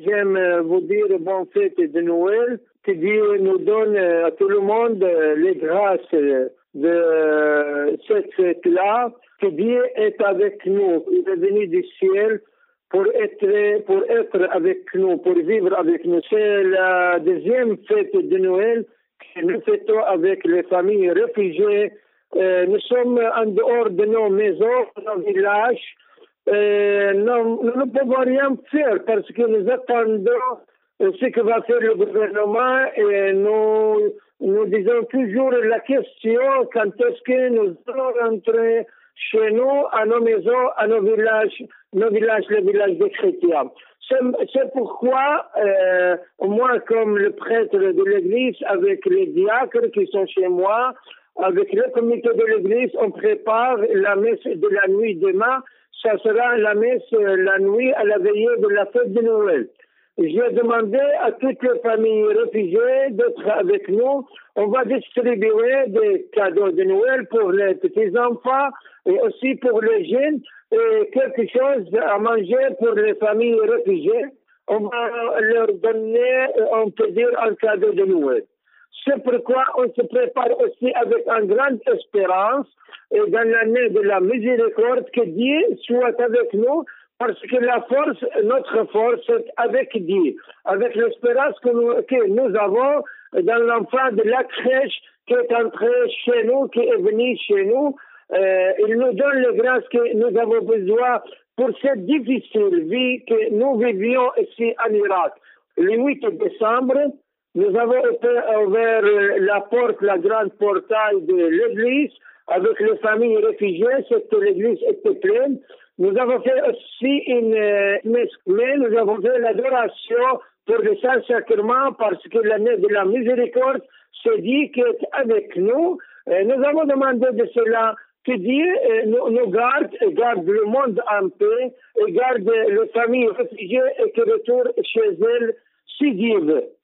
J'aime euh, vous dire bonne fête de Noël. Que Dieu nous donne euh, à tout le monde euh, les grâces de cette fête-là. Que Dieu est avec nous. Il est venu du ciel pour être, pour être avec nous, pour vivre avec nous. C'est la deuxième fête de Noël que nous fêtons avec les familles réfugiées. nous sommes en dehors de nos maisons, de nos villages. Euh, nous ne pouvons rien faire parce que nous attendons ce que va faire le gouvernement et nous, nous disons toujours la question quand est-ce que nous allons rentrer chez nous, à nos maisons, à nos villages, nos villages, les villages des chrétiens. C'est pourquoi, euh, moi, comme le prêtre de l'Église, avec les diacres qui sont chez moi, avec le comité de l'Église, on prépare la messe de la nuit demain ça sera la messe euh, la nuit à la veillée de la fête de Noël. J'ai demandé à toutes les familles réfugiées d'être avec nous. On va distribuer des cadeaux de Noël pour les petits-enfants et aussi pour les jeunes et quelque chose à manger pour les familles réfugiées. On va leur donner, on peut un cadeau de Noël. C'est pourquoi on se prépare aussi avec une grande espérance et dans l'année de la miséricorde que Dieu soit avec nous parce que la force, notre force est avec Dieu, avec l'espérance que nous, avons dans l'enfant de la crèche qui est entré chez nous, qui est venu chez nous. Euh, il nous donne les grâces que nous avons besoin pour cette difficile vie que nous vivions ici en Irak. Le 8 décembre, nous avons ouvert la porte, la grande portail de l'église avec les familles réfugiées, cette l'église était pleine. Nous avons fait aussi une euh, messe, mais nous avons fait l'adoration pour le Saint-Sacrement parce que l'année de la miséricorde se dit qu'est avec nous. nous avons demandé de cela que Dieu euh, nous, nous, garde garde le monde en paix et garde les familles réfugiées et que retourne chez elles si Dieu veut.